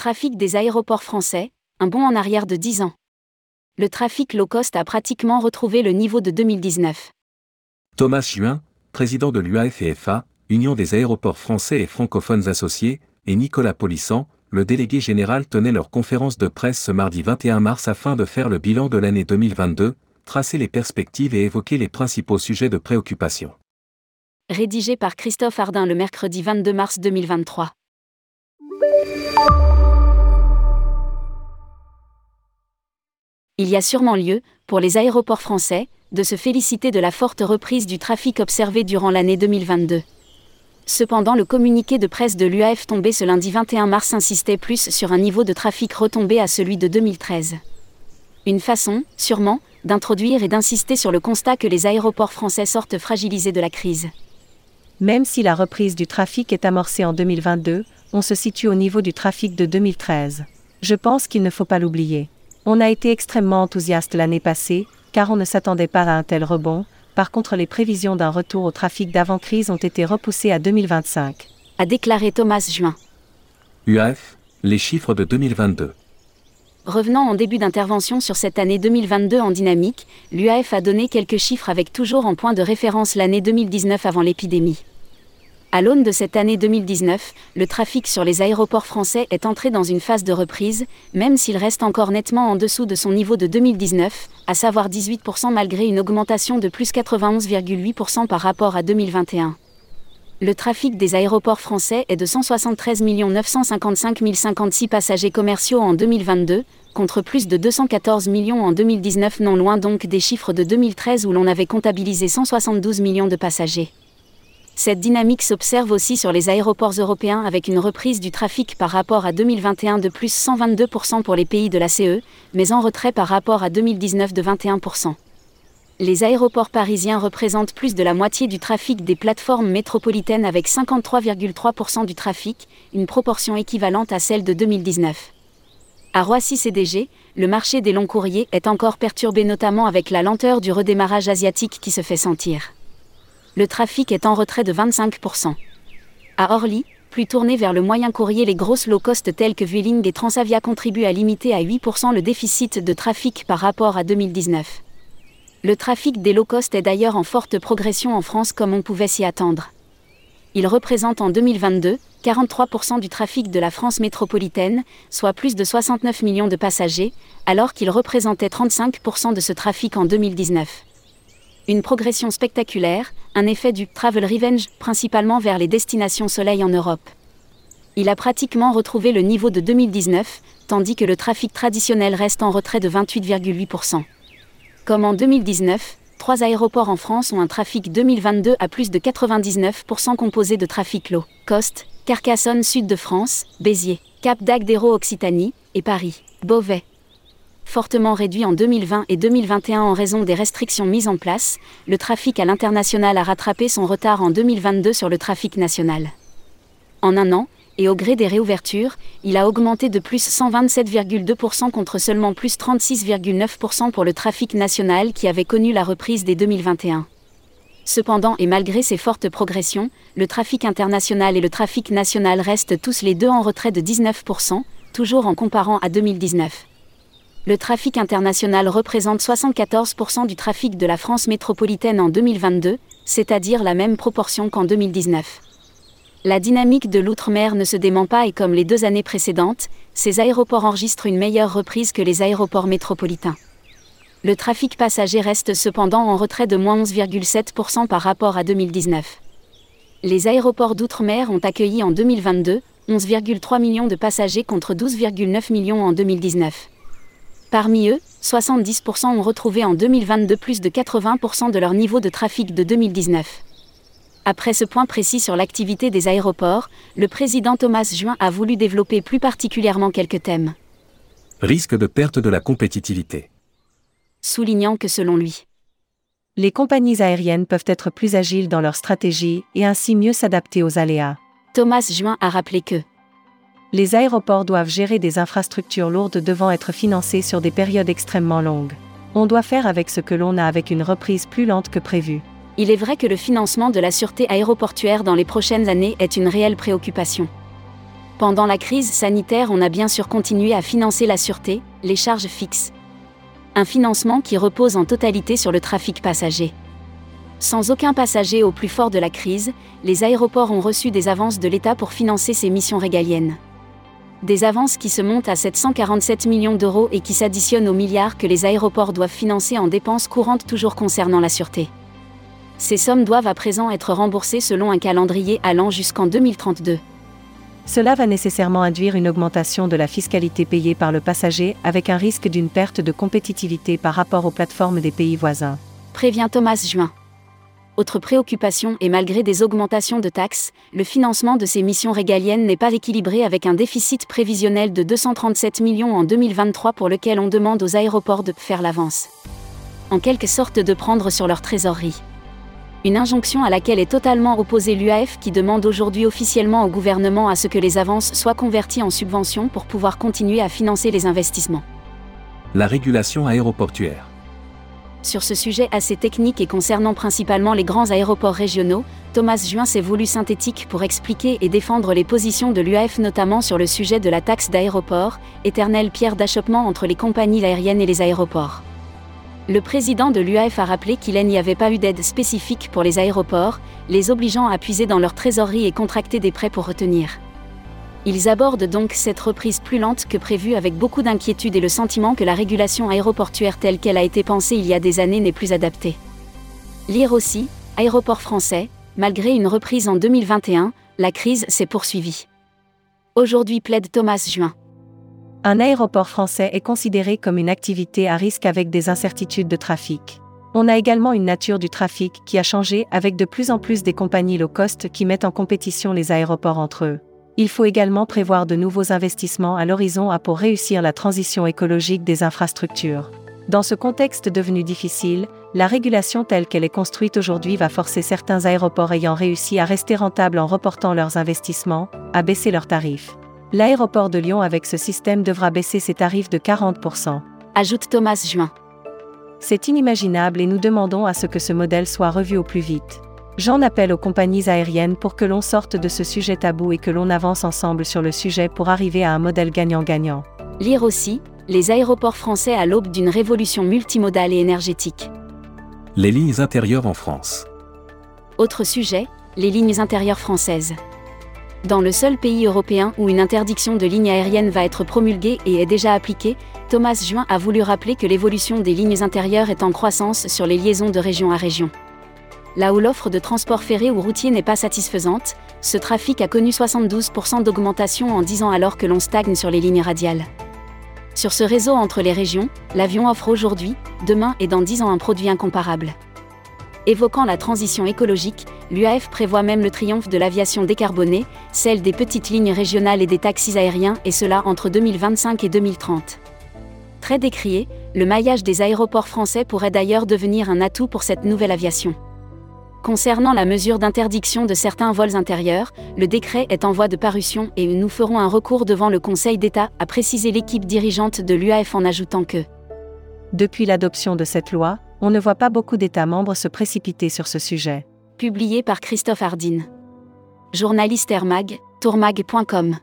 Trafic des aéroports français, un bond en arrière de 10 ans. Le trafic low cost a pratiquement retrouvé le niveau de 2019. Thomas Juin, président de l'UAFEFA, Union des aéroports français et francophones associés, et Nicolas Polissan, le délégué général tenait leur conférence de presse ce mardi 21 mars afin de faire le bilan de l'année 2022, tracer les perspectives et évoquer les principaux sujets de préoccupation. Rédigé par Christophe Ardin le mercredi 22 mars 2023. Il y a sûrement lieu, pour les aéroports français, de se féliciter de la forte reprise du trafic observé durant l'année 2022. Cependant, le communiqué de presse de l'UAF tombé ce lundi 21 mars insistait plus sur un niveau de trafic retombé à celui de 2013. Une façon, sûrement, d'introduire et d'insister sur le constat que les aéroports français sortent fragilisés de la crise. Même si la reprise du trafic est amorcée en 2022, on se situe au niveau du trafic de 2013. Je pense qu'il ne faut pas l'oublier. On a été extrêmement enthousiaste l'année passée, car on ne s'attendait pas à un tel rebond, par contre les prévisions d'un retour au trafic d'avant-crise ont été repoussées à 2025. A déclaré Thomas Juin. UAF, les chiffres de 2022. Revenant en début d'intervention sur cette année 2022 en dynamique, l'UAF a donné quelques chiffres avec toujours en point de référence l'année 2019 avant l'épidémie. À l'aune de cette année 2019, le trafic sur les aéroports français est entré dans une phase de reprise, même s'il reste encore nettement en dessous de son niveau de 2019, à savoir 18% malgré une augmentation de plus 91,8% par rapport à 2021. Le trafic des aéroports français est de 173 955 056 passagers commerciaux en 2022, contre plus de 214 millions en 2019, non loin donc des chiffres de 2013 où l'on avait comptabilisé 172 millions de passagers. Cette dynamique s'observe aussi sur les aéroports européens avec une reprise du trafic par rapport à 2021 de plus 122% pour les pays de la CE, mais en retrait par rapport à 2019 de 21%. Les aéroports parisiens représentent plus de la moitié du trafic des plateformes métropolitaines avec 53,3% du trafic, une proportion équivalente à celle de 2019. À Roissy-CDG, le marché des longs courriers est encore perturbé notamment avec la lenteur du redémarrage asiatique qui se fait sentir le trafic est en retrait de 25%. À Orly, plus tourné vers le moyen courrier, les grosses low cost telles que Vueling et Transavia contribuent à limiter à 8% le déficit de trafic par rapport à 2019. Le trafic des low cost est d'ailleurs en forte progression en France comme on pouvait s'y attendre. Il représente en 2022 43% du trafic de la France métropolitaine, soit plus de 69 millions de passagers, alors qu'il représentait 35% de ce trafic en 2019 une progression spectaculaire, un effet du travel revenge principalement vers les destinations soleil en Europe. Il a pratiquement retrouvé le niveau de 2019, tandis que le trafic traditionnel reste en retrait de 28,8%. Comme en 2019, trois aéroports en France ont un trafic 2022 à plus de 99% composé de trafic low cost, Carcassonne Sud de France, Béziers, Cap d'Agdero Occitanie, et Paris, Beauvais fortement réduit en 2020 et 2021 en raison des restrictions mises en place, le trafic à l'international a rattrapé son retard en 2022 sur le trafic national. En un an, et au gré des réouvertures, il a augmenté de plus 127,2% contre seulement plus 36,9% pour le trafic national qui avait connu la reprise dès 2021. Cependant et malgré ces fortes progressions, le trafic international et le trafic national restent tous les deux en retrait de 19%, toujours en comparant à 2019 le trafic international représente 74% du trafic de la France métropolitaine en 2022, c'est-à-dire la même proportion qu'en 2019. La dynamique de l'outre-mer ne se dément pas et comme les deux années précédentes, ces aéroports enregistrent une meilleure reprise que les aéroports métropolitains. Le trafic passager reste cependant en retrait de moins 11,7% par rapport à 2019. Les aéroports d'outre-mer ont accueilli en 2022 11,3 millions de passagers contre 12,9 millions en 2019. Parmi eux, 70% ont retrouvé en 2022 plus de 80% de leur niveau de trafic de 2019. Après ce point précis sur l'activité des aéroports, le président Thomas Juin a voulu développer plus particulièrement quelques thèmes. Risque de perte de la compétitivité. Soulignant que selon lui, les compagnies aériennes peuvent être plus agiles dans leur stratégie et ainsi mieux s'adapter aux aléas. Thomas Juin a rappelé que les aéroports doivent gérer des infrastructures lourdes devant être financées sur des périodes extrêmement longues. On doit faire avec ce que l'on a avec une reprise plus lente que prévu. Il est vrai que le financement de la sûreté aéroportuaire dans les prochaines années est une réelle préoccupation. Pendant la crise sanitaire, on a bien sûr continué à financer la sûreté, les charges fixes. Un financement qui repose en totalité sur le trafic passager. Sans aucun passager au plus fort de la crise, les aéroports ont reçu des avances de l'État pour financer ces missions régaliennes. Des avances qui se montent à 747 millions d'euros et qui s'additionnent aux milliards que les aéroports doivent financer en dépenses courantes toujours concernant la sûreté. Ces sommes doivent à présent être remboursées selon un calendrier allant jusqu'en 2032. Cela va nécessairement induire une augmentation de la fiscalité payée par le passager avec un risque d'une perte de compétitivité par rapport aux plateformes des pays voisins. Prévient Thomas Juin. Autre préoccupation et malgré des augmentations de taxes, le financement de ces missions régaliennes n'est pas équilibré avec un déficit prévisionnel de 237 millions en 2023 pour lequel on demande aux aéroports de faire l'avance. En quelque sorte de prendre sur leur trésorerie. Une injonction à laquelle est totalement opposée l'UAF qui demande aujourd'hui officiellement au gouvernement à ce que les avances soient converties en subventions pour pouvoir continuer à financer les investissements. La régulation aéroportuaire. Sur ce sujet assez technique et concernant principalement les grands aéroports régionaux, Thomas Juin s'est voulu synthétique pour expliquer et défendre les positions de l'UAF notamment sur le sujet de la taxe d'aéroport, éternelle pierre d'achoppement entre les compagnies aériennes et les aéroports. Le président de l'UAF a rappelé qu'il n'y avait pas eu d'aide spécifique pour les aéroports, les obligeant à puiser dans leur trésorerie et contracter des prêts pour retenir. Ils abordent donc cette reprise plus lente que prévue avec beaucoup d'inquiétude et le sentiment que la régulation aéroportuaire telle qu'elle a été pensée il y a des années n'est plus adaptée. Lire aussi, Aéroport français, malgré une reprise en 2021, la crise s'est poursuivie. Aujourd'hui plaide Thomas Juin. Un aéroport français est considéré comme une activité à risque avec des incertitudes de trafic. On a également une nature du trafic qui a changé avec de plus en plus des compagnies low cost qui mettent en compétition les aéroports entre eux. Il faut également prévoir de nouveaux investissements à l'horizon pour réussir la transition écologique des infrastructures. Dans ce contexte devenu difficile, la régulation telle qu'elle est construite aujourd'hui va forcer certains aéroports ayant réussi à rester rentables en reportant leurs investissements, à baisser leurs tarifs. L'aéroport de Lyon avec ce système devra baisser ses tarifs de 40%. Ajoute Thomas Juin. C'est inimaginable et nous demandons à ce que ce modèle soit revu au plus vite. J'en appelle aux compagnies aériennes pour que l'on sorte de ce sujet tabou et que l'on avance ensemble sur le sujet pour arriver à un modèle gagnant-gagnant. Lire aussi, les aéroports français à l'aube d'une révolution multimodale et énergétique. Les lignes intérieures en France. Autre sujet, les lignes intérieures françaises. Dans le seul pays européen où une interdiction de lignes aériennes va être promulguée et est déjà appliquée, Thomas Juin a voulu rappeler que l'évolution des lignes intérieures est en croissance sur les liaisons de région à région. Là où l'offre de transport ferré ou routier n'est pas satisfaisante, ce trafic a connu 72% d'augmentation en 10 ans alors que l'on stagne sur les lignes radiales. Sur ce réseau entre les régions, l'avion offre aujourd'hui, demain et dans 10 ans un produit incomparable. Évoquant la transition écologique, l'UAF prévoit même le triomphe de l'aviation décarbonée, celle des petites lignes régionales et des taxis aériens, et cela entre 2025 et 2030. Très décrié, le maillage des aéroports français pourrait d'ailleurs devenir un atout pour cette nouvelle aviation. Concernant la mesure d'interdiction de certains vols intérieurs, le décret est en voie de parution et nous ferons un recours devant le Conseil d'État, a précisé l'équipe dirigeante de l'UAF en ajoutant que Depuis l'adoption de cette loi, on ne voit pas beaucoup d'États membres se précipiter sur ce sujet. Publié par Christophe Hardin. Journaliste Airmag, tourmag.com.